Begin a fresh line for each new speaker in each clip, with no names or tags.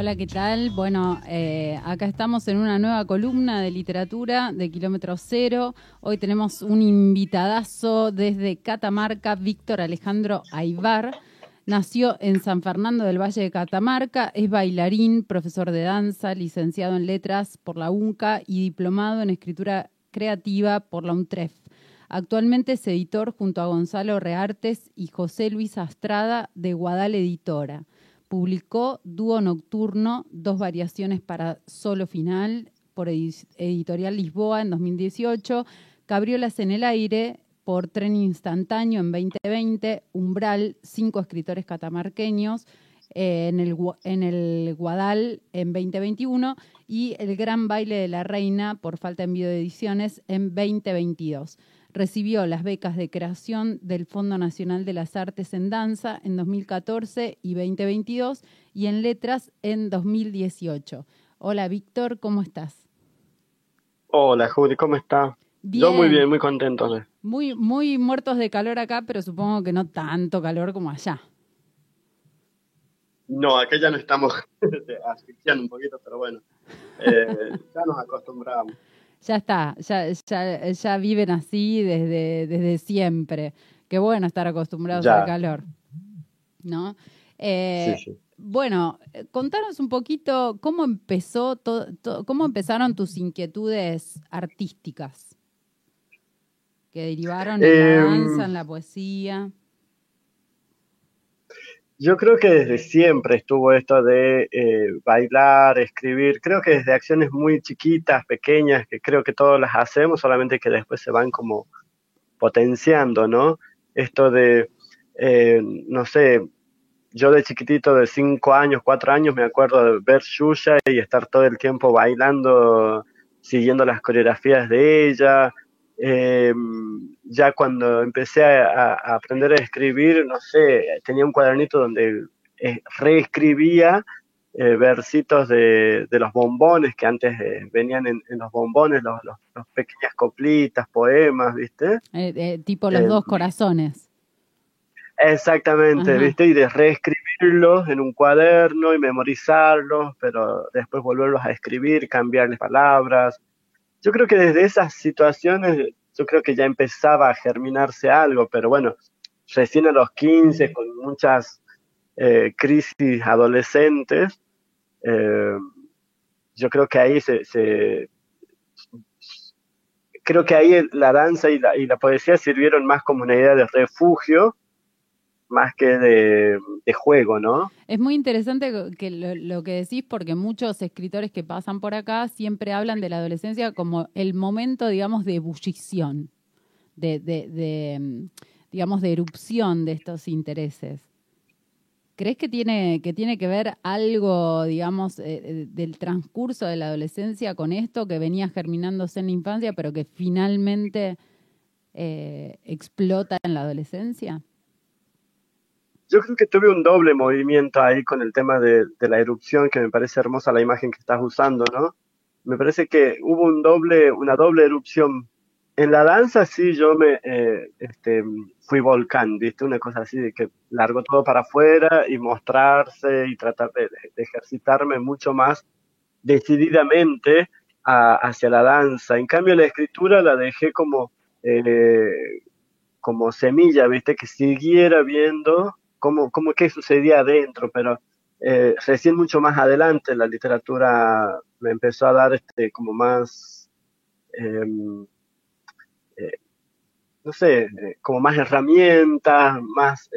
Hola, ¿qué tal? Bueno, eh, acá estamos en una nueva columna de literatura de Kilómetro Cero. Hoy tenemos un invitadazo desde Catamarca, Víctor Alejandro Aybar. Nació en San Fernando del Valle de Catamarca, es bailarín, profesor de danza, licenciado en letras por la UNCA y diplomado en escritura creativa por la UNTREF. Actualmente es editor junto a Gonzalo Reartes y José Luis Astrada de Guadal Editora. Publicó Dúo Nocturno, dos variaciones para solo final por Editorial Lisboa en 2018, Cabriolas en el aire por Tren Instantáneo en 2020, Umbral, cinco escritores catamarqueños eh, en, el, en el Guadal en 2021 y El Gran Baile de la Reina por falta de envío de ediciones en 2022. Recibió las becas de creación del Fondo Nacional de las Artes en Danza en 2014 y 2022 y en Letras en 2018. Hola Víctor, ¿cómo estás?
Hola Judy, ¿cómo estás? Yo muy bien, muy contento.
Muy, muy muertos de calor acá, pero supongo que no tanto calor como allá.
No, acá ya no estamos asfixiando un poquito, pero bueno, eh, ya nos acostumbramos
ya está, ya, ya, ya viven así desde, desde siempre. Qué bueno estar acostumbrados al calor. ¿No? Eh, bueno, contanos un poquito cómo empezó cómo empezaron tus inquietudes artísticas que derivaron en la em, danza, en la poesía.
Yo creo que desde siempre estuvo esto de eh, bailar, escribir, creo que desde acciones muy chiquitas, pequeñas, que creo que todos las hacemos, solamente que después se van como potenciando, ¿no? Esto de, eh, no sé, yo de chiquitito de cinco años, cuatro años, me acuerdo de ver Shusha y estar todo el tiempo bailando, siguiendo las coreografías de ella, eh, ya cuando empecé a, aprender a escribir, no sé, tenía un cuadernito donde eh, reescribía eh, versitos de, los bombones que antes eh, venían en, los bombones, los, pequeñas coplitas, poemas, ¿viste?
tipo los dos corazones.
Exactamente, ¿viste? Y de reescribirlos en un cuaderno y memorizarlos, pero después volverlos a escribir, cambiarles palabras, yo creo que desde esas situaciones, yo creo que ya empezaba a germinarse algo, pero bueno, recién a los 15, con muchas eh, crisis adolescentes, eh, yo creo que ahí se, creo que ahí la danza y la, y la poesía sirvieron más como una idea de refugio más que de, juego, ¿no?
Es muy interesante que lo, que decís porque muchos escritores que pasan por acá siempre hablan de la adolescencia como el momento, digamos, de ebullición, de, de, digamos, de erupción de estos intereses. ¿Crees que tiene, que tiene que ver algo, digamos, eh, eh, del transcurso de la adolescencia con esto que venía germinándose en la infancia, pero que finalmente eh, explota en la adolescencia?
Yo creo que tuve un doble movimiento ahí con el tema de, la erupción, que me parece hermosa la imagen que estás usando, ¿no? Me parece que hubo un doble, una doble erupción. En la danza sí yo me eh, este, fui volcán, ¿viste? Una cosa así de que largo todo para afuera y mostrarse y tratar de, ejercitarme mucho más decididamente hacia la danza. En cambio la escritura la dejé como, eh, como semilla, ¿viste? Que siguiera viendo cómo, cómo qué sucedía adentro, pero eh, recién mucho más adelante la literatura me empezó a dar este como más, em, eh, no sé, eh, como más herramientas, más,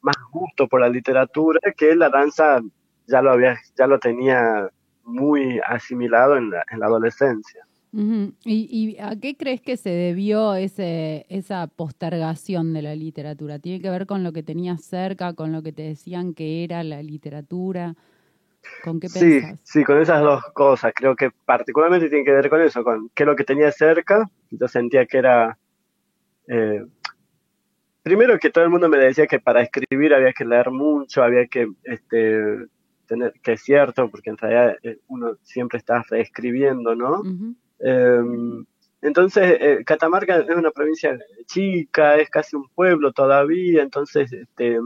más gusto por la literatura, que la danza ya lo había, ya lo tenía muy asimilado en la, en la adolescencia.
¿Y, a qué crees que se debió ese, esa postergación de la literatura? ¿Tiene que ver con lo que tenías cerca, con lo que te decían que era la literatura? ¿Con qué
sí, Sí, con esas dos cosas. Creo que particularmente tiene que ver con eso, con qué es lo que tenía cerca. Yo sentía que era... Eh, primero que todo el mundo me decía que para escribir había que leer mucho, había que... Este, tener, que es cierto, porque en realidad eh, uno siempre está reescribiendo, ¿no? Em, entonces, eh, Catamarca es una provincia chica, es casi un pueblo todavía, entonces este,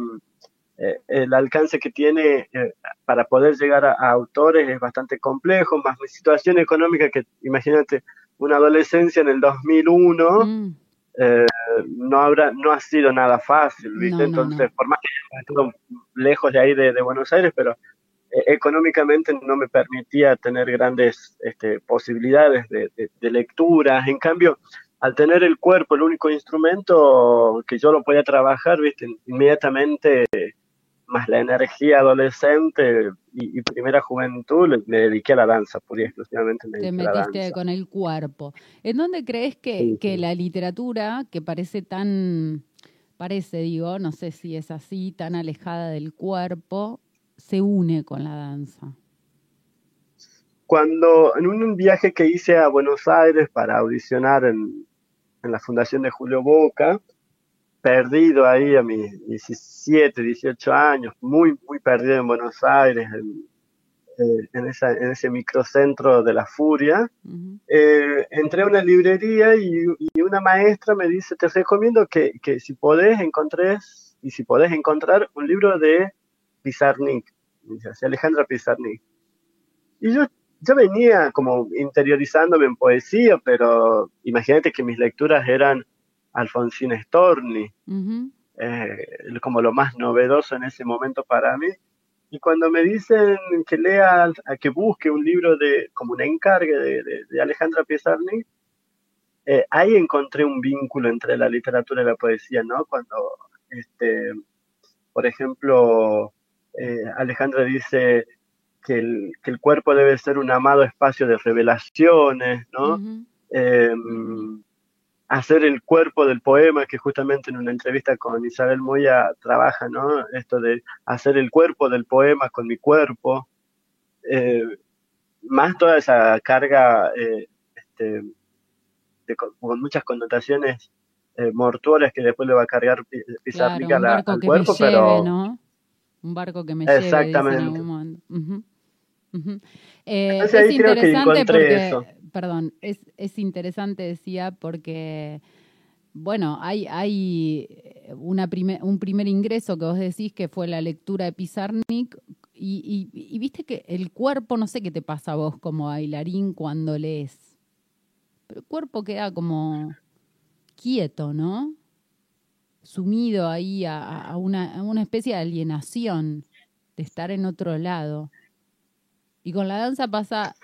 eh, el alcance que tiene eh, para poder llegar a, autores es bastante complejo, más mi situación económica que, imagínate, una adolescencia en el 2001, mm. eh, no, habrá, no ha sido nada fácil, ¿viste? Entonces, por más que estuve lejos de ahí de, Buenos Aires, pero económicamente no me permitía tener grandes este, posibilidades de, de, lectura. En cambio, al tener el cuerpo, el único instrumento que yo lo podía trabajar, ¿viste? inmediatamente más la energía adolescente y, primera juventud, me dediqué a la danza, pura exclusivamente
me Te metiste con el cuerpo. ¿En dónde crees que, que la literatura, que parece tan, parece, digo, no sé si es así, tan alejada del cuerpo, se une con la danza?
Cuando en un viaje que hice a Buenos Aires para audicionar en, en la Fundación de Julio Boca, perdido ahí a mis 17, 18 años, muy, muy perdido en Buenos Aires, en, eh, en, esa, en ese microcentro de la furia. Eh, entré a una librería y, una maestra me dice, te recomiendo que, que si podés y si podés encontrar un libro de Pizarnik, dice Alejandra Pizarnik. Y yo, yo venía como interiorizándome en poesía, pero imagínate que mis lecturas eran Alfonsín Storni, eh, como lo más novedoso en ese momento para mí. Y cuando me dicen que lea, que busque un libro de, como un encargue de, Alejandra Piesarni, eh, ahí encontré un vínculo entre la literatura y la poesía, ¿no? Cuando, este, por ejemplo, eh, Alejandra dice que el, que el, cuerpo debe ser un amado espacio de revelaciones, ¿no? hacer el cuerpo del poema, que justamente en una entrevista con Isabel Moya trabaja, ¿no? Esto de hacer el cuerpo del poema con mi cuerpo, eh, más toda esa carga eh, este, con muchas connotaciones eh, mortuorias que después le va a cargar Pizarnik al cuerpo, pero...
¿no? Un barco que me Exactamente.
es interesante porque
perdón, es, es interesante, decía, porque, bueno, hay, hay eh, una un primer ingreso que vos decís que fue la lectura de Pizarnik y, y, viste que el cuerpo, no sé qué te pasa a vos como bailarín cuando lees, pero el cuerpo queda como quieto, ¿no? Sumido ahí a, a, una, a una especie de alienación de estar en otro lado. Y con la danza pasa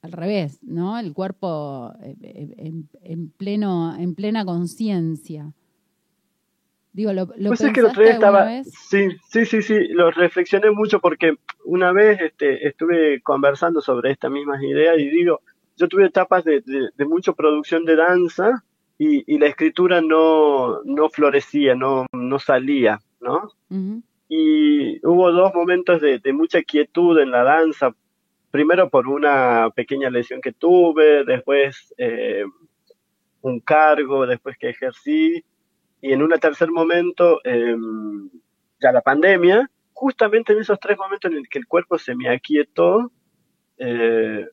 al revés, ¿no? El cuerpo eh, eh, en, pleno, en plena conciencia. Digo, ¿lo, lo pues que estaba, vez?
Sí, sí, sí, sí, lo reflexioné mucho porque una vez este, estuve conversando sobre estas mismas ideas y digo, yo tuve etapas de, de, mucha producción de danza y, la escritura no, no florecía, no, no salía, ¿no? Y hubo dos momentos de, de mucha quietud en la danza primero por una pequeña lesión que tuve, después eh, un cargo, después que ejercí, y en un tercer momento, em, ya la pandemia, justamente en esos tres momentos en el que el cuerpo se me aquietó, eh,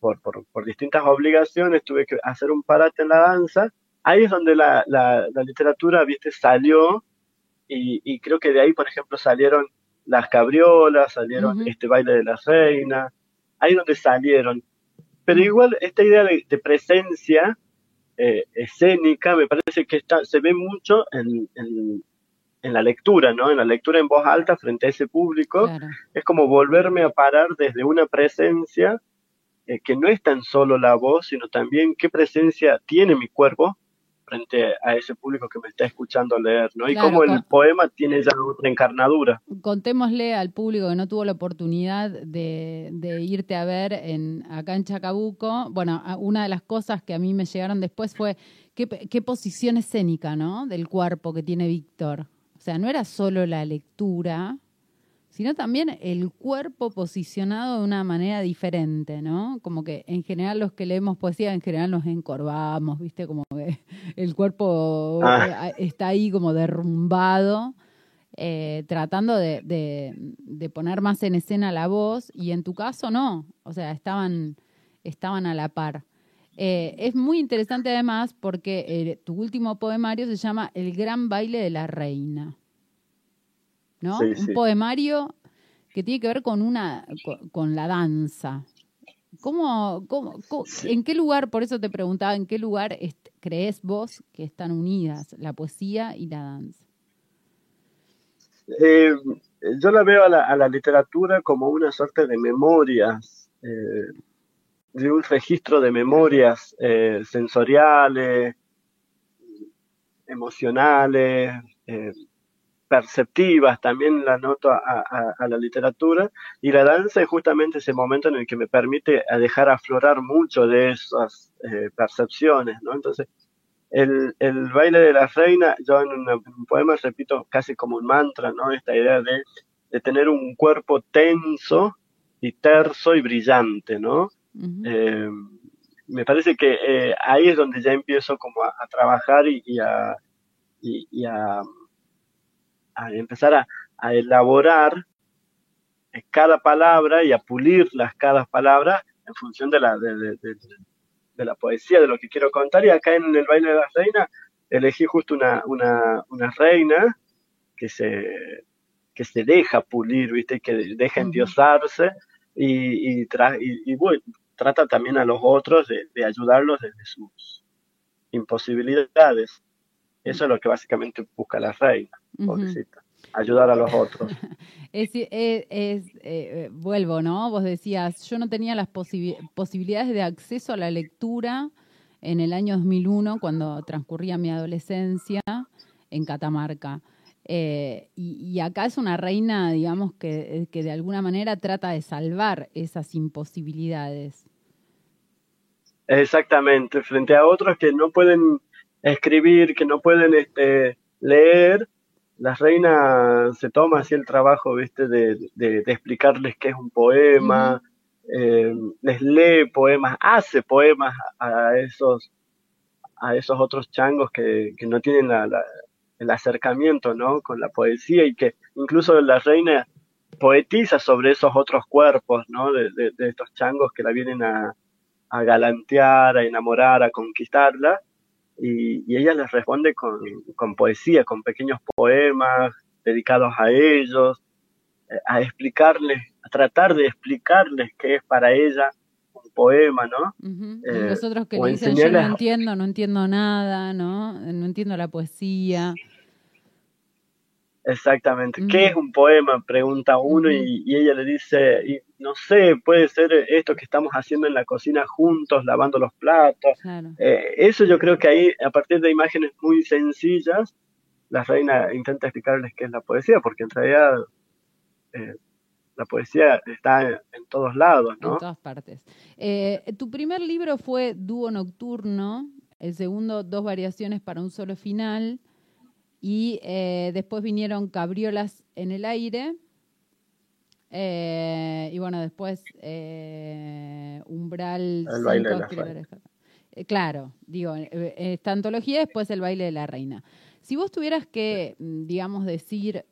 por, por, distintas obligaciones, tuve que hacer un parate en la danza, ahí es donde la, la, literatura, viste, salió, y, y, creo que de ahí, por ejemplo, salieron las cabriolas, salieron este baile de la reina, ahí donde salieron. Pero igual esta idea de, presencia eh, escénica me parece que está, se ve mucho en, en, la lectura, ¿no? En la lectura en voz alta frente a ese público. Es como volverme a parar desde una presencia eh, que no es tan solo la voz, sino también qué presencia tiene mi cuerpo frente a ese público que me está escuchando leer, ¿no? Y como el poema tiene ya otra encarnadura.
Contémosle al público que no tuvo la oportunidad de, irte a ver en, acá en Chacabuco. Bueno, una de las cosas que a mí me llegaron después fue qué, qué posición escénica, ¿no? Del cuerpo que tiene Víctor. O sea, no era solo la lectura, sino también el cuerpo posicionado de una manera diferente, ¿no? Como que en general los que leemos poesía, en general nos encorvamos, ¿viste? Como que el cuerpo ah. está ahí como derrumbado, eh, tratando de, de, poner más en escena la voz, y en tu caso no, o sea, estaban, estaban a la par. Eh, es muy interesante además porque eh, tu último poemario se llama El gran baile de la reina. ¿No? un poemario que tiene que ver con una con, la danza. ¿Cómo, cómo, ¿En qué lugar, por eso te preguntaba, en qué lugar crees vos que están unidas la poesía y la danza?
Eh, yo la veo a la, literatura como una suerte de memorias, eh, de un registro de memorias eh, sensoriales, emocionales, perceptivas, también la noto a, la literatura, y la danza es justamente ese momento en el que me permite dejar aflorar mucho de esas percepciones, ¿no? Entonces, el, el, baile de la reina, yo en, un poema repito casi como un mantra, ¿no? Esta idea de, de tener un cuerpo tenso y terso y brillante, ¿no? eh, me parece que eh, ahí es donde ya empiezo como a, trabajar y, y, a, y, a, a, empezar a, a elaborar cada palabra y a pulirlas cada palabra en función de la, de, de, de la poesía, de lo que quiero contar. Y acá en el baile de la reina elegí justo una, una, una reina que se, que se deja pulir, ¿viste? que deja endiosarse y, y, y, bueno, trata también a los otros de, de ayudarlos desde sus imposibilidades. Eso es lo que básicamente busca la reina, pobrecita ayudar a los otros.
es, eh, vuelvo, ¿no? Vos decías, yo no tenía las posibilidades de acceso a la lectura en el año 2001, cuando transcurría mi adolescencia en Catamarca. Eh, y, acá es una reina, digamos, que, que, de alguna manera trata de salvar esas imposibilidades.
Exactamente, frente a otros que no pueden escribir, que no pueden este, leer, la reina se toma así el trabajo, viste, de, de, explicarles qué es un poema, eh, les lee poemas, hace poemas a esos, a esos otros changos que, que no tienen la, el acercamiento, ¿no? Con la poesía y que incluso la reina poetiza sobre esos otros cuerpos, ¿no? De, de, de estos changos que la vienen a, a galantear, a enamorar, a conquistarla y, ella les responde con, con, poesía, con pequeños poemas dedicados a ellos, eh, a explicarles, a tratar de explicarles qué es para ella un poema, ¿no?
Eh, Nosotros que le dicen yo no entiendo, no entiendo nada, ¿no? No entiendo la poesía.
Exactamente. ¿Qué es un poema? Pregunta uno y, ella le dice, y, no sé, puede ser esto que estamos haciendo en la cocina juntos, lavando los platos. Eh, eso yo creo que ahí, a partir de imágenes muy sencillas, la reina intenta explicarles qué es la poesía, porque en realidad eh, la poesía está en, todos lados, ¿no?
En todas partes. Eh, tu primer libro fue Dúo Nocturno, el segundo, Dos Variaciones para un Solo Final. Y eh, después vinieron Cabriolas en el aire. Eh, y bueno, después eh, Umbral.
El baile de la reina.
claro, digo, esta antología, después el baile de la reina. Si vos tuvieras que, digamos, decir,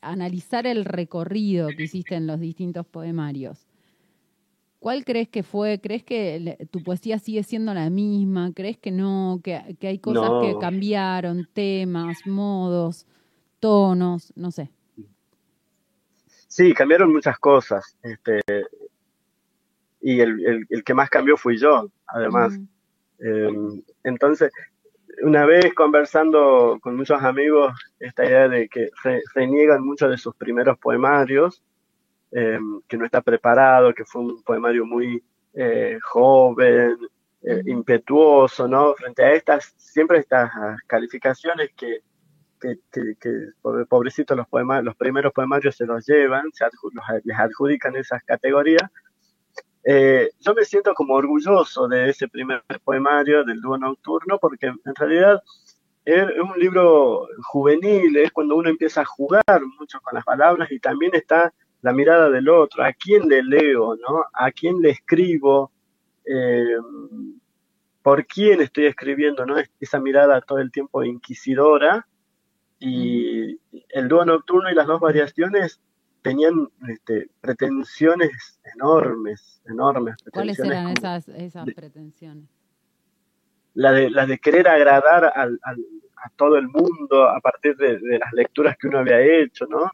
analizar el recorrido que hiciste en los distintos poemarios, ¿Cuál crees que fue? ¿Crees que tu poesía sigue siendo la misma? ¿Crees que no? ¿Que, hay cosas que cambiaron? Temas, modos, tonos, no sé.
Sí, cambiaron muchas cosas. Este, y el, el, que más cambió fui yo, además. Em, entonces, una vez conversando con muchos amigos, esta idea de que reniegan mucho de sus primeros poemarios, Em, que no está preparado, que fue un poemario muy eh, joven, eh, impetuoso, ¿no? Frente a estas, siempre estas calificaciones que, que, que, pobrecitos los poemas, los primeros poemarios se los llevan, se les adjudican esas categorías. Eh, yo me siento como orgulloso de ese primer poemario del dúo nocturno porque en realidad es un libro juvenil, es cuando uno empieza a jugar mucho con las palabras y también está la mirada del otro, a quién le leo, ¿no? A quién le escribo, eh, por quién estoy escribiendo, ¿no? Esa mirada todo el tiempo inquisidora. Y el dúo nocturno y las dos variaciones tenían este, pretensiones enormes, enormes.
¿Cuáles eran esas, esas pretensiones?
La de, la de querer agradar al, todo el mundo a partir de, las lecturas que uno había hecho, ¿no?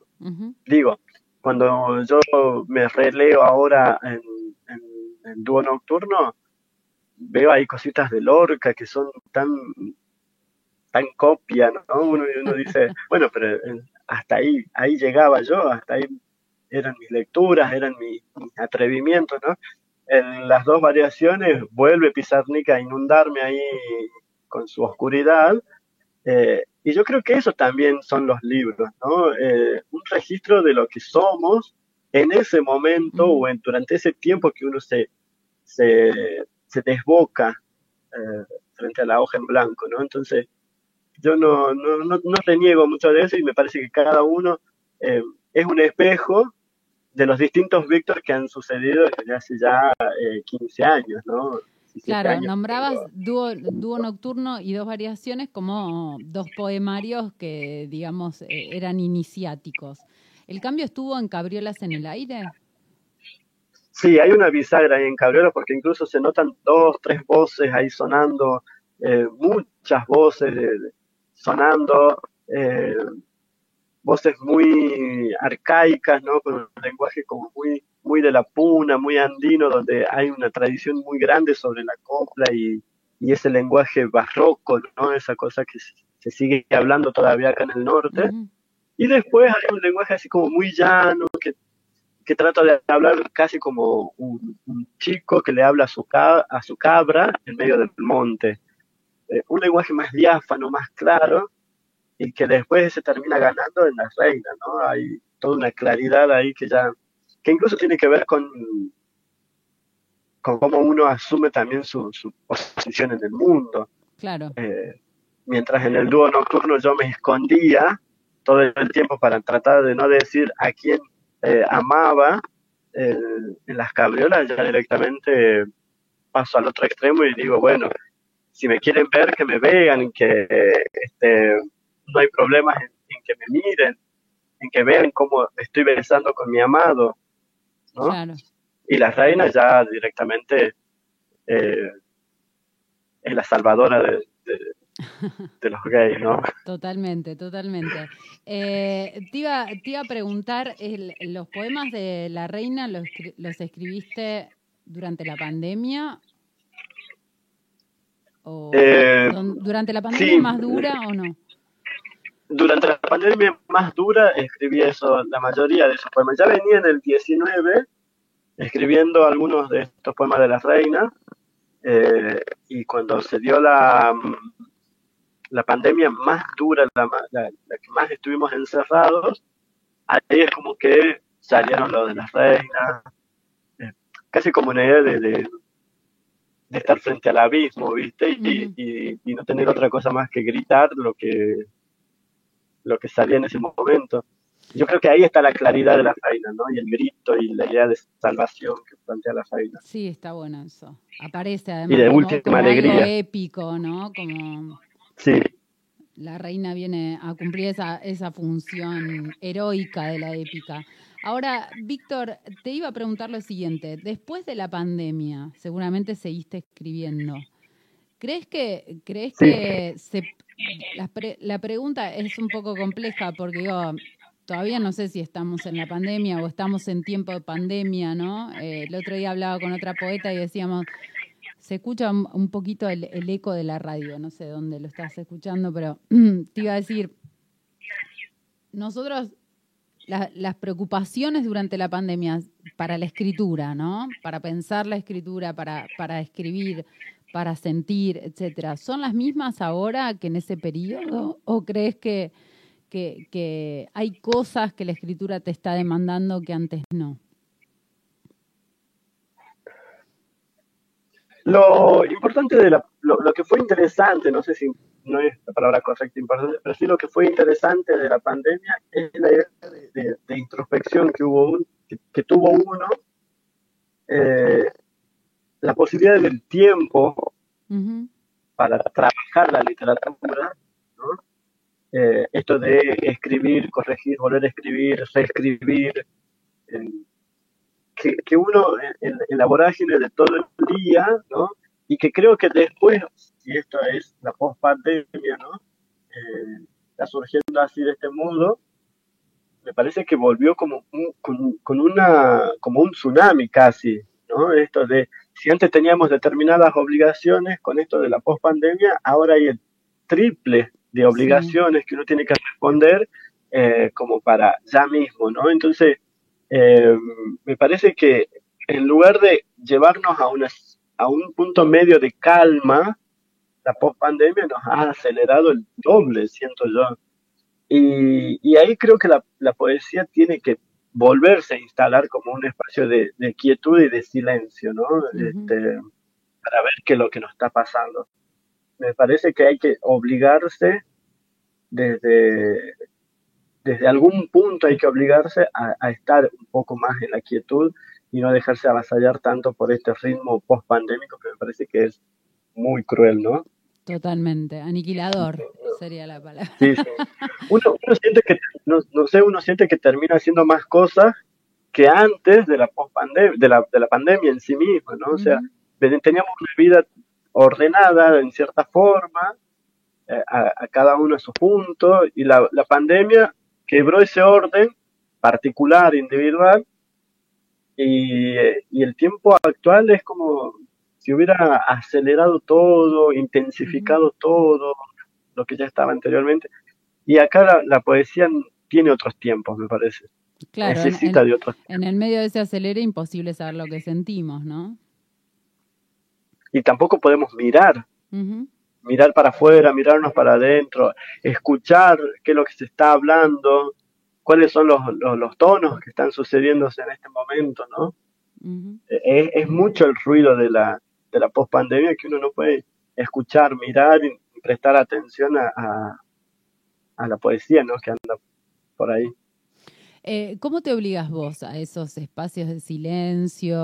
Digo, cuando yo me releo ahora en, en, dúo nocturno, veo ahí cositas de Lorca que son tan tan copia, ¿no? Uno, uno dice, bueno, pero eh, hasta ahí, ahí llegaba yo, hasta ahí eran mis lecturas, eran mis, atrevimientos, ¿no? En las dos variaciones vuelve Pizarnik a inundarme ahí con su oscuridad, eh, y yo creo que eso también son los libros, ¿no? Eh, un registro de lo que somos en ese momento o en, durante ese tiempo que uno se, se, se desboca frente a la hoja en blanco, ¿no? Entonces, yo no, no, no, no, reniego mucho de eso y me parece que cada uno eh, es un espejo de los distintos Víctor que han sucedido desde hace ya 15 eh, años, ¿no?
Claro, nombrabas dúo, dúo, nocturno y dos variaciones como dos poemarios que, digamos, eh, eran iniciáticos. ¿El cambio estuvo en Cabriolas en el aire?
Sí, hay una bisagra ahí en Cabriolas porque incluso se notan dos, tres voces ahí sonando, muchas voces sonando eh, voces muy arcaicas, ¿no? Con un lenguaje como muy, muy de la puna, muy andino, donde hay una tradición muy grande sobre la copla y, ese lenguaje barroco, ¿no? Esa cosa que se, sigue hablando todavía acá en el norte. Y después hay un lenguaje así como muy llano, que, que trata de hablar casi como un, chico que le habla a su, a su cabra en medio del monte. Eh, un lenguaje más diáfano, más claro, y que después se termina ganando en las reinas, ¿no? Hay toda una claridad ahí que ya, que incluso tiene que ver con, con cómo uno asume también su, posición en el mundo.
Claro.
Eh, mientras en el dúo nocturno yo me escondía todo el tiempo para tratar de no decir a quién eh, amaba, en las cabriolas ya directamente paso al otro extremo y digo, bueno, si me quieren ver, que me vean, que este, no hay problemas en, que me miren, en que vean cómo estoy besando con mi amado, ¿no? Y la reina ya directamente eh, es la salvadora de, los gays, ¿no?
Totalmente, totalmente. Eh, te, iba, te iba a preguntar, ¿los poemas de la reina los, los escribiste durante la pandemia
eh,
¿Durante la pandemia más dura o no?
Durante la pandemia más dura escribí eso, la mayoría de esos poemas. Ya venía en el 19 escribiendo algunos de estos poemas de la reina eh, y cuando se dio la, la pandemia más dura, la, que más estuvimos encerrados, ahí es como que salieron los de la reina, eh, casi como una idea de de estar frente al abismo, ¿viste? Y, y, no tener otra cosa más que gritar lo que, lo que salía en ese momento. Yo creo que ahí está la claridad de la faina, ¿no? Y el grito y la idea de salvación que plantea la faina.
Sí, está bueno eso. Aparece además y de como, última alegría. algo épico, ¿no? Como
sí.
la reina viene a cumplir esa, esa función heroica de la épica. Ahora, Víctor, te iba a preguntar lo siguiente. Después de la pandemia, seguramente seguiste escribiendo. ¿Crees que, crees que se, la, pregunta es un poco compleja porque yo todavía no sé si estamos en la pandemia o estamos en tiempo de pandemia, ¿no? Eh, el otro día hablaba con otra poeta y decíamos, se escucha un poquito el, el eco de la radio, no sé dónde lo estás escuchando, pero te iba a decir, nosotros las preocupaciones durante la pandemia para la escritura, ¿no? Para pensar la escritura, para, para escribir, para sentir, etcétera, ¿son las mismas ahora que en ese periodo? ¿O crees que, hay cosas que la escritura te está demandando que antes no?
Lo importante de la, lo, lo, que fue interesante, no sé si no es la palabra correcta importante, pero sí lo que fue interesante de la pandemia es la idea de, introspección que hubo que, tuvo uno, eh, la posibilidad del tiempo para trabajar la literatura, eh, esto de escribir, corregir, volver a escribir, reescribir, eh, que, uno en, en, la vorágine de todo el día, ¿no? y que creo que después, y esto es la post-pandemia, ¿no? eh, está surgiendo así de este modo, me parece que volvió como un, con, una, como un tsunami casi, ¿no? Esto de, si antes teníamos determinadas obligaciones, con esto de la pospandemia, ahora hay el triple de obligaciones que uno tiene que responder eh, como para ya mismo, ¿no? Entonces, eh, me parece que en lugar de llevarnos a, una, a un punto medio de calma, la pospandemia nos ha acelerado el doble, siento yo. Y, ahí creo que la, poesía tiene que volverse a instalar como un espacio de, quietud y de silencio, ¿no? Este, para ver qué es lo que nos está pasando. Me parece que hay que obligarse desde, desde algún punto hay que obligarse a, estar un poco más en la quietud y no dejarse avasallar tanto por este ritmo post-pandémico que me parece que es muy cruel, ¿no?
Totalmente, aniquilador sería la palabra.
Sí, sí. Uno, siente que, no, sé, uno siente que termina haciendo más cosas que antes de la post-pandemia, de la, de la pandemia en sí misma, ¿no? O sea, teníamos una vida ordenada en cierta forma, eh, a, cada uno a su punto, y la, la pandemia quebró ese orden particular, individual, y, y, el tiempo actual es como si hubiera acelerado todo, intensificado todo lo que ya estaba anteriormente. Y acá la, poesía tiene otros tiempos, me parece.
Claro, Necesita en, de otros En el medio de ese acelere imposible saber lo que sentimos, ¿no?
Y tampoco podemos mirar. Mirar para afuera, mirarnos para adentro, escuchar qué es lo que se está hablando, cuáles son los, los, tonos que están sucediéndose en este momento, ¿no? es, es, mucho el ruido de la, de la pospandemia que uno no puede escuchar, mirar y prestar atención a, a, la poesía ¿no? que anda por ahí.
Eh, ¿Cómo te obligas vos a esos espacios de silencio?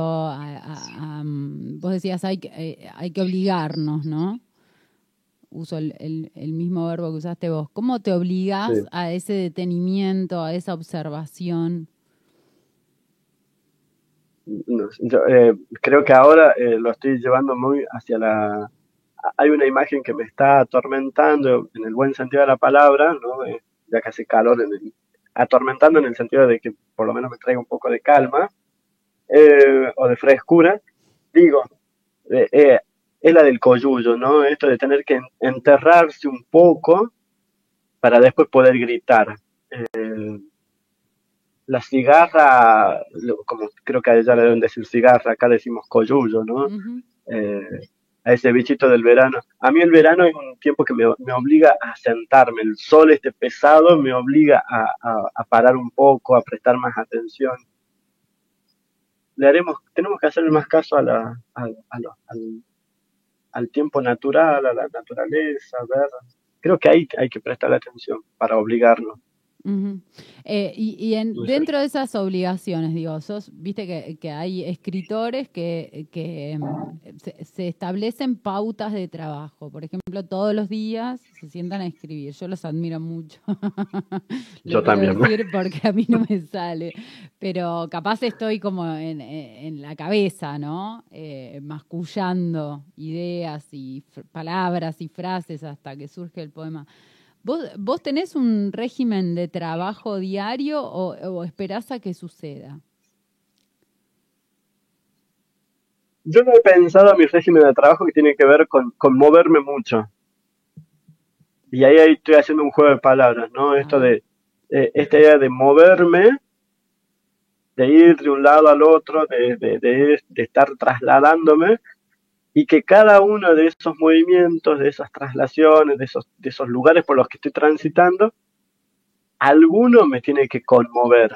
Vos decías, hay, eh, hay que obligarnos, ¿no? Uso el, el, mismo verbo que usaste vos. ¿Cómo te obligas a ese detenimiento, a esa observación?
Yo, eh, creo que ahora eh, lo estoy llevando muy hacia la... Hay una imagen que me está atormentando en el buen sentido de la palabra, ¿no? Eh, ya que hace calor, en atormentando en el sentido de que por lo menos me traiga un poco de calma o de frescura. Digo, es la del coyullo, ¿no? Esto de tener que enterrarse un poco para después poder gritar la cigarra, como creo que allá le deben decir cigarra, acá decimos coyullo, ¿no? Eh, a ese bichito del verano. A mí el verano es un tiempo que me, obliga a sentarme, el sol este pesado me obliga a, parar un poco, a prestar más atención. Le haremos, tenemos que hacerle más caso a la, al, al, tiempo natural, a la naturaleza, ver. Creo que ahí hay que prestar atención para obligarnos.
Eh, y, en, dentro de esas obligaciones, digo, viste que, hay escritores que, que mm, se, establecen pautas de trabajo. Por ejemplo, todos los días se sientan a escribir. Yo los admiro mucho.
Yo también.
porque a mí no me sale. Pero capaz estoy como en, la cabeza, ¿no? Eh, mascullando ideas y palabras y frases hasta que surge el poema. ¿Vos, tenés un régimen de trabajo diario o, esperás a que suceda?
Yo no he pensado en mi régimen de trabajo que tiene que ver con, moverme mucho. Y ahí, estoy haciendo un juego de palabras, ¿no? Esto de, esta idea de moverme, de ir de un lado al otro, de, de estar trasladándome, y que cada uno de esos movimientos, de esas traslaciones, de esos, de esos lugares por los que estoy transitando, alguno me tiene que conmover.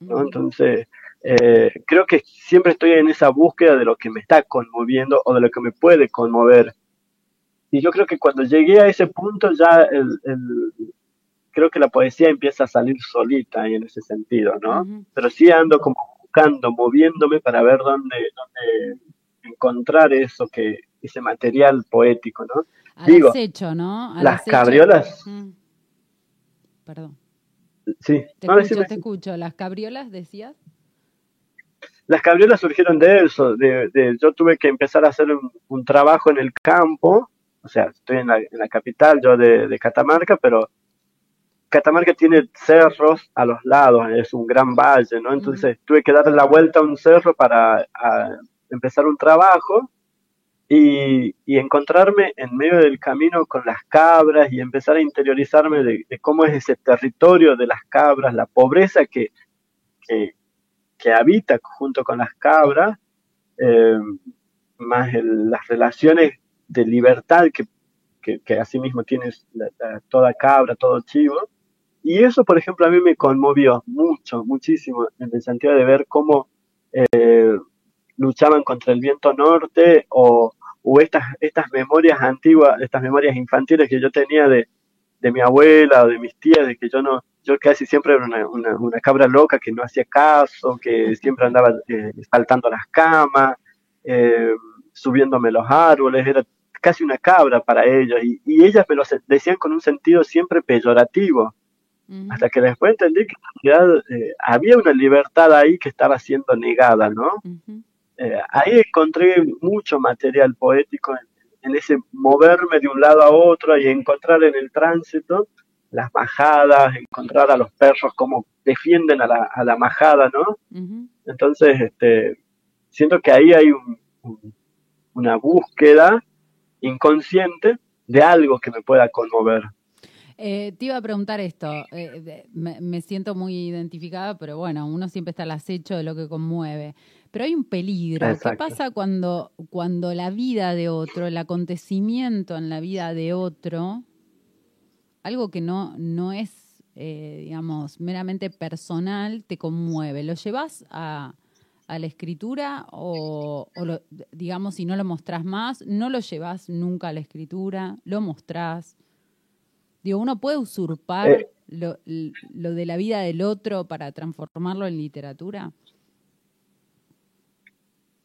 ¿no? Entonces, eh, creo que siempre estoy en esa búsqueda de lo que me está conmoviendo o de lo que me puede conmover. Y yo creo que cuando llegué a ese punto ya el, creo que la poesía empieza a salir solita y en ese sentido, ¿no? Pero sí ando como buscando, moviéndome para ver dónde, dónde encontrar eso que ese material poético, ¿no?
Digo, acecho, ¿no?
las cabriolas.
Perdón.
Sí.
Te, escucho, te escucho. ¿Las cabriolas decías?
Las cabriolas surgieron de eso, de, yo tuve que empezar a hacer un, trabajo en el campo o sea, estoy en la, en la capital yo de, Catamarca, pero Catamarca tiene cerros a los lados, es un gran valle, ¿no? Entonces tuve que darle la vuelta a un cerro para empezar un trabajo y, encontrarme en medio del camino con las cabras y empezar a interiorizarme de, cómo es ese territorio de las cabras, la pobreza que, que, habita junto con las cabras, eh, más las relaciones de libertad que, que, que asimismo tiene toda cabra, todo chivo. Y eso, por ejemplo, a mí me conmovió mucho, muchísimo, en el sentido de ver cómo eh, luchaban contra el viento norte o, o estas, estas memorias antiguas, estas memorias infantiles que yo tenía de, de mi abuela o de mis tías, de que yo no, yo casi siempre era una, una, cabra loca que no hacía caso, que siempre andaba eh, saltando las camas, eh, subiéndome los árboles, era casi una cabra para ellos, y, y ellas me lo decían con un sentido siempre peyorativo, hasta que después entendí que eh, había una libertad ahí que estaba siendo negada, ¿no? Eh, ahí encontré mucho material poético en, ese moverme de un lado a otro y encontrar en el tránsito las majadas, encontrar a los perros como defienden a la, a la majada, ¿no? Entonces, este, siento que ahí hay una búsqueda inconsciente de algo que me pueda conmover.
Eh, te iba a preguntar esto, eh, me, siento muy identificada, pero bueno, uno siempre está al acecho de lo que conmueve. Pero hay un peligro. ¿Qué pasa cuando, cuando la vida de otro, el acontecimiento en la vida de otro, algo que no, no es, eh, digamos, meramente personal, te conmueve? ¿Lo llevas a, a la escritura o, digamos, si no lo mostrás más, no lo llevas nunca a la escritura, lo mostrás? Digo, uno puede usurpar eh. lo, lo de la vida del otro para transformarlo en literatura.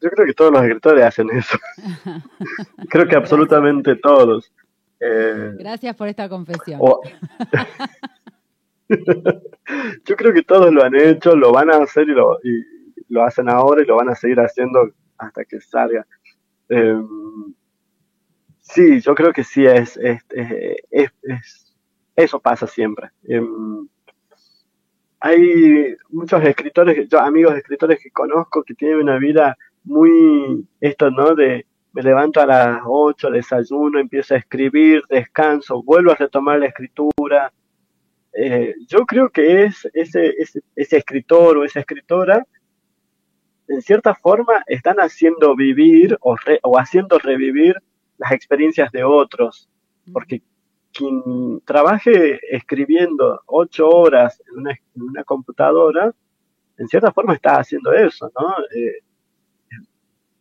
Yo creo que todos los escritores hacen eso. creo que absolutamente todos.
Eh, Gracias por esta confesión.
Yo creo que todos lo han hecho, lo van a hacer y lo, y lo hacen ahora y lo van a seguir haciendo hasta que salga. Em, sí, yo creo que sí es, es, es, eso pasa siempre. Em, hay muchos escritores, yo amigos escritores que conozco que tienen una vida muy esto, ¿no? De me levanto a las 8, desayuno, empiezo a escribir, descanso, vuelvo a retomar la escritura. Eh, yo creo que es ese, ese, ese escritor o esa escritora, en cierta forma, están haciendo vivir o, o haciendo revivir las experiencias de otros, porque quien trabaje escribiendo ocho horas en una, en una computadora, en cierta forma está haciendo eso, ¿no? Eh,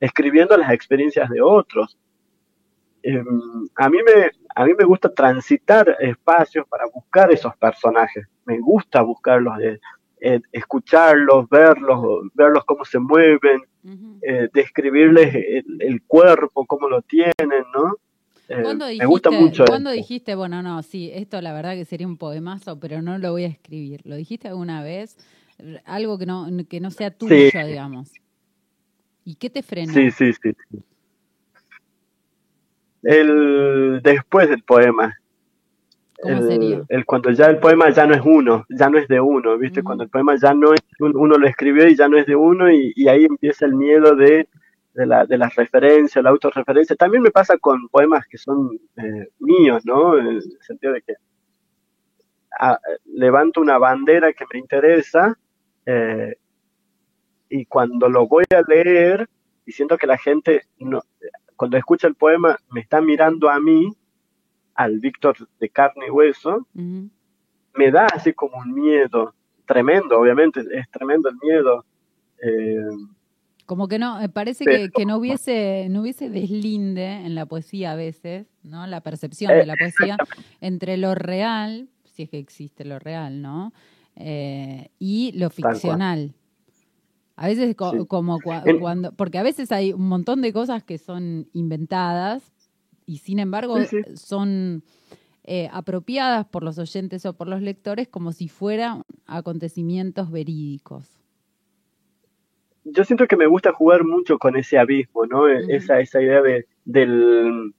escribiendo las experiencias de otros. Em, a, mí me, a mí me gusta transitar espacios para buscar esos personajes. Me gusta buscarlos, eh, escucharlos, verlos, verlos cómo se mueven, eh, describirles el, cuerpo, cómo lo tienen, ¿no?
Eh, me gusta mucho. ¿Cuándo dijiste, bueno, no, sí, esto la verdad que sería un poemazo, pero no lo voy a escribir? ¿Lo dijiste alguna vez? Algo que no, que no sea tuyo, digamos. ¿Y qué te frena?
Sí, sí, sí. El después del poema.
¿Cómo el, sería?
El cuando ya el poema ya no es uno, ya no es de uno, ¿viste? Cuando el poema ya no es uno lo escribió y ya no es de uno y, ahí empieza el miedo de, de, la, de las referencias, la autorreferencia. También me pasa con poemas que son eh, míos, ¿no? En el sentido de que ah, levanto una bandera que me interesa eh, y cuando lo voy a leer y siento que la gente, no, cuando escucha el poema, me está mirando a mí, al Víctor de carne y hueso, me da así como un miedo tremendo, obviamente, es tremendo el miedo. Eh,
como que no, parece que, que, no hubiese, no hubiese deslinde en la poesía a veces, ¿no? La percepción de la poesía entre lo real, si es que existe lo real, ¿no? Eh, y lo ficcional. A veces como cuando, porque a veces hay un montón de cosas que son inventadas y sin embargo son eh, apropiadas por los oyentes o por los lectores como si fueran acontecimientos verídicos.
Yo siento que me gusta jugar mucho con ese abismo, ¿no? E, esa, esa idea de, del,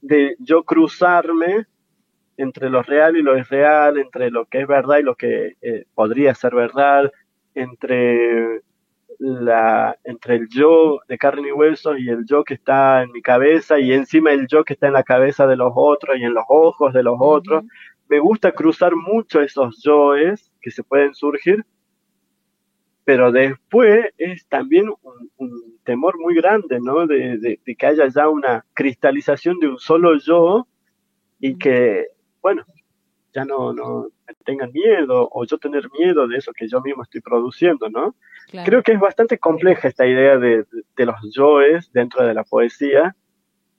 de yo cruzarme entre lo real y lo irreal, entre lo que es verdad y lo que eh, podría ser verdad, entre la entre el yo de carne y huesos y el yo que está en mi cabeza y encima el yo que está en la cabeza de los otros y en los ojos de los otros. Me gusta cruzar mucho esos yoes que se pueden surgir, pero después es también un, temor muy grande, ¿no? De, de, que haya ya una cristalización de un solo yo y que bueno, ya no, no tengan miedo o yo tener miedo de eso que yo mismo estoy produciendo, ¿no? Creo que es bastante compleja esta idea de, los yoes dentro de la poesía,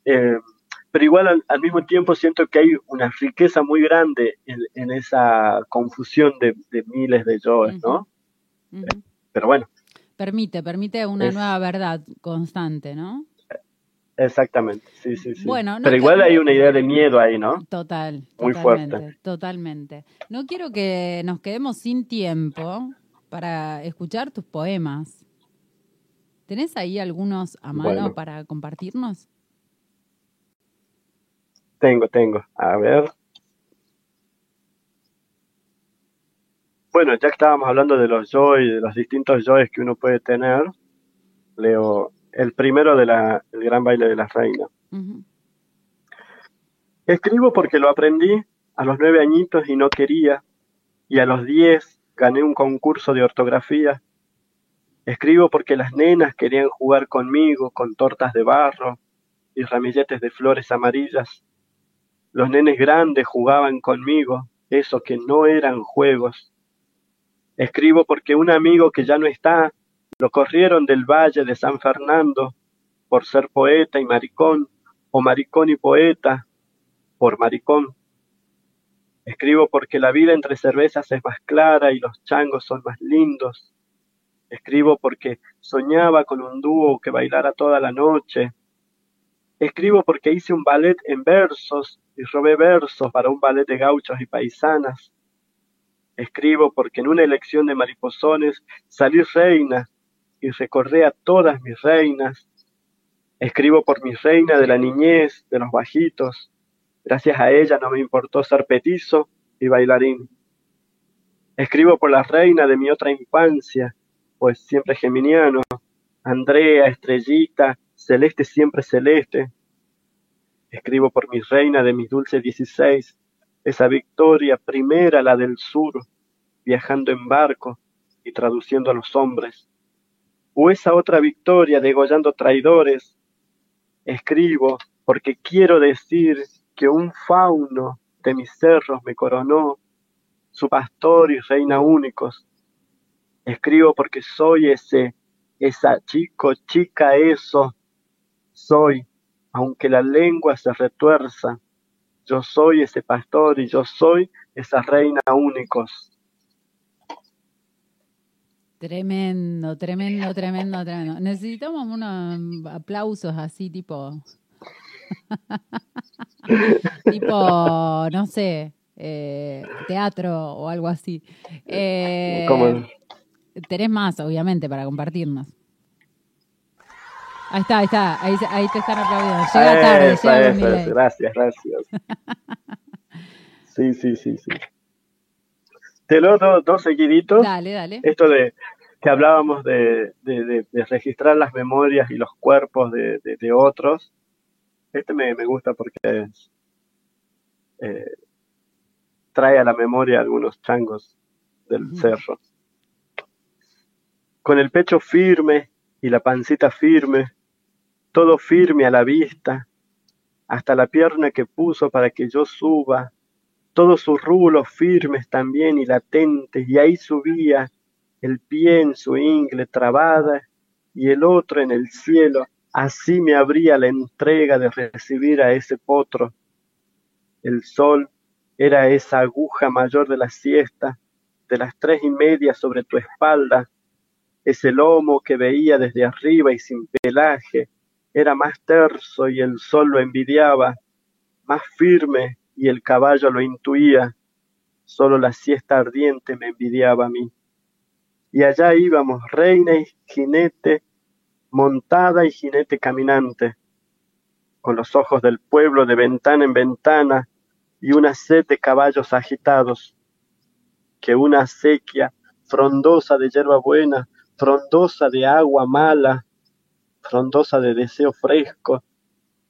eh, pero igual al, mismo tiempo siento que hay una riqueza muy grande en, esa confusión de, miles de yoes, ¿no? pero bueno.
Permite, permite una nueva verdad constante, ¿no?
Exactamente, sí, sí, sí. Bueno, Pero igual hay una idea de miedo ahí, ¿no?
Total. Muy fuerte. Totalmente. No quiero que nos quedemos sin tiempo para escuchar tus poemas. ¿Tenés ahí algunos a mano para compartirnos?
Tengo, tengo. A ver. Bueno, ya que estábamos hablando de los joy, de los distintos joys que uno puede tener, leo el primero de la, el gran baile de las reinas. Escribo porque lo aprendí a los nueve añitos y no quería, y a los diez gané un concurso de ortografía. Escribo porque las nenas querían jugar conmigo con tortas de barro y ramilletes de flores amarillas. Los nenes grandes jugaban conmigo, eso que no eran juegos. Escribo porque un amigo que ya no está lo corrieron del valle de San Fernando por ser poeta y maricón, o maricón y poeta por maricón. Escribo porque la vida entre cervezas es más clara y los changos son más lindos. Escribo porque soñaba con un dúo que bailara toda la noche. Escribo porque hice un ballet en versos y robé versos para un ballet de gauchos y paisanas. Escribo porque en una elección de mariposones salí reina y recordé a todas mis reinas. Escribo por mi reina de la niñez, de los bajitos. Gracias a ella no me importó ser petizo y bailarín. Escribo por la reina de mi otra infancia, pues siempre geminiano. Andrea, estrellita, celeste siempre celeste. Escribo por mi reina de mis dulces dieciséis, esa victoria primera, la del sur, viajando en barco y traduciendo a los hombres o esa otra victoria degollando traidores. Escribo porque quiero decir que un fauno de mis cerros me coronó, su pastor y reina únicos. Escribo porque soy ese, esa chico, chica, eso. Soy, aunque la lengua se retuerza. Yo soy ese pastor y yo soy esa reina únicos.
Tremendo, tremendo, tremendo, tremendo. Necesitamos unos aplausos así, tipo. tipo, no sé, eh, teatro o algo así. Eh, ¿Cómo? Tenés más, obviamente, para compartirnos. Ahí está, ahí está, ahí, ahí te están aplaudiendo. Llega tarde, llega
Gracias, gracias. sí, sí, sí, sí. Te lo doy dos seguiditos.
Dale, dale.
Esto de que hablábamos de, de, registrar las memorias y los cuerpos de, otros. Este me, gusta porque eh, trae a la memoria algunos changos del cerro. Con el pecho firme y la pancita firme, todo firme a la vista, hasta la pierna que puso para que yo suba todos sus rulos firmes también y latentes, y ahí subía el pie en su ingle trabada y el otro en el cielo, así me abría la entrega de recibir a ese potro. El sol era esa aguja mayor de la siesta, de las tres y media sobre tu espalda, ese lomo que veía desde arriba y sin pelaje, era más terso y el sol lo envidiaba, más firme y el caballo lo intuía, solo la siesta ardiente me envidiaba a mí. Y allá íbamos, reina y jinete, montada y jinete caminante. con los ojos del pueblo de ventana en ventana y una sed de caballos agitados, que una acequia frondosa de hierba buena, frondosa de agua mala, frondosa de deseo fresco,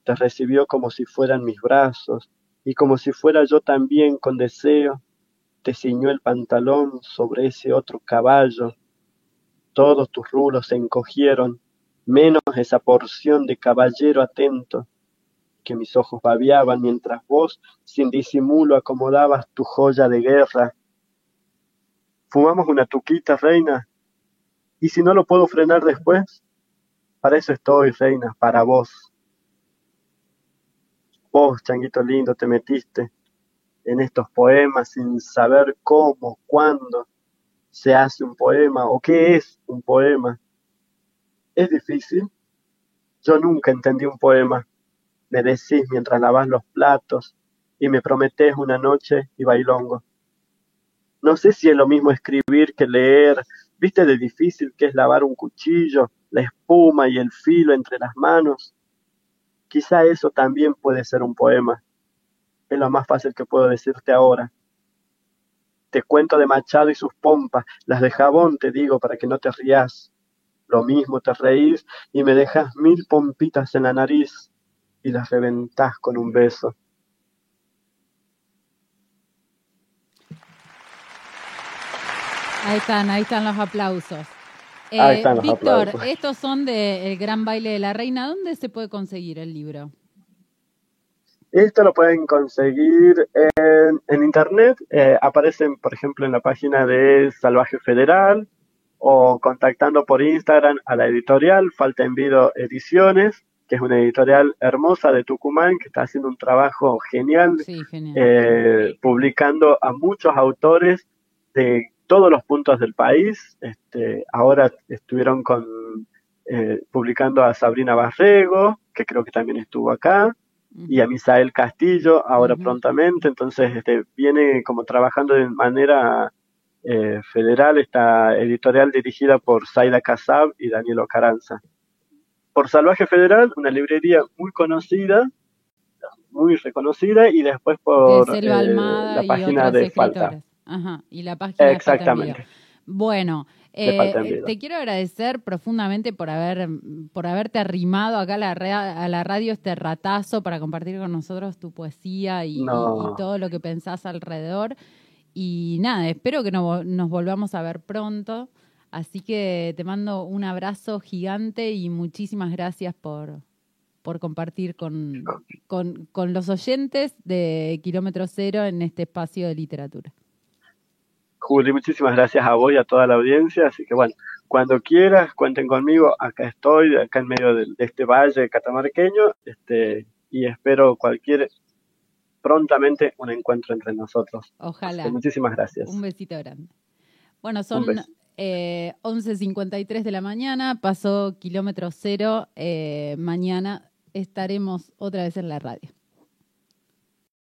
te recibió como si fueran mis brazos, y como si fuera yo también con deseo, te ciñó el pantalón sobre ese otro caballo. Todos tus rulos se encogieron, menos esa porción de caballero atento que mis ojos babiaban mientras vos, sin disimulo, acomodabas tu joya de guerra. ¿Fumamos una tuquita, reina? ¿Y si no lo puedo frenar después? Para eso estoy, reina, para vos. Vos, changuito lindo, te metiste en estos poemas sin saber cómo, cuándo se hace un poema o qué es un poema. Es difícil. Yo nunca entendí un poema. Me decís mientras lavas los platos y me prometés una noche y bailongo. No sé si es lo mismo escribir que leer. ¿Viste de difícil que es lavar un cuchillo, la espuma y el filo entre las manos? Quizá eso también puede ser un poema. Es lo más fácil que puedo decirte ahora. Te cuento de Machado y sus pompas, las de jabón te digo para que no te rías. Lo mismo te reís y me dejas mil pompitas en la nariz y las reventás con un beso.
Ahí están, ahí están los aplausos.
Ahí están los
Víctor,
aplausos.
estos son de El Gran Baile de la Reina. ¿Dónde se puede conseguir el libro?
Esto lo pueden conseguir en, en internet. eh, aparecen, por ejemplo, en la página de Salvaje Federal o contactando por Instagram a la editorial Falta Envido Ediciones, que es una editorial hermosa de Tucumán que está haciendo un trabajo genial,
Sí, genial.
eh, publicando a muchos autores de todos los puntos del país. Este, ahora estuvieron con, eh, publicando a Sabrina Barrego, que creo que también estuvo acá y a Misael Castillo ahora prontamente, entonces este, viene como trabajando de manera eh, federal esta editorial dirigida por Zaida Casab y Daniel Ocaranza. Por Salvaje Federal, una librería muy conocida, muy reconocida, y después por
de
eh, la página de Falta.
Ajá, y la página
Exactamente.
Bueno, eh,
Envío.
te quiero agradecer profundamente por haber por haberte arrimado acá a la, a la radio este ratazo para compartir con nosotros tu poesía y, y-
No.
y todo lo que pensás alrededor. Y nada, espero que no- nos volvamos a ver pronto. Así que te mando un abrazo gigante y muchísimas gracias por, por compartir con, con, con los oyentes de Kilómetro Cero en este espacio de literatura.
Juli, muchísimas gracias a vos y a toda la audiencia. Así que bueno, cuando quieras, cuenten conmigo. Acá estoy, acá en medio de, de este valle catamarqueño. Este, y espero cualquier, prontamente, un encuentro entre nosotros.
Ojalá.
muchísimas gracias.
Un besito grande. Bueno, son eh, 11.53 de la mañana, pasó kilómetro cero. eh, mañana estaremos otra vez en la radio.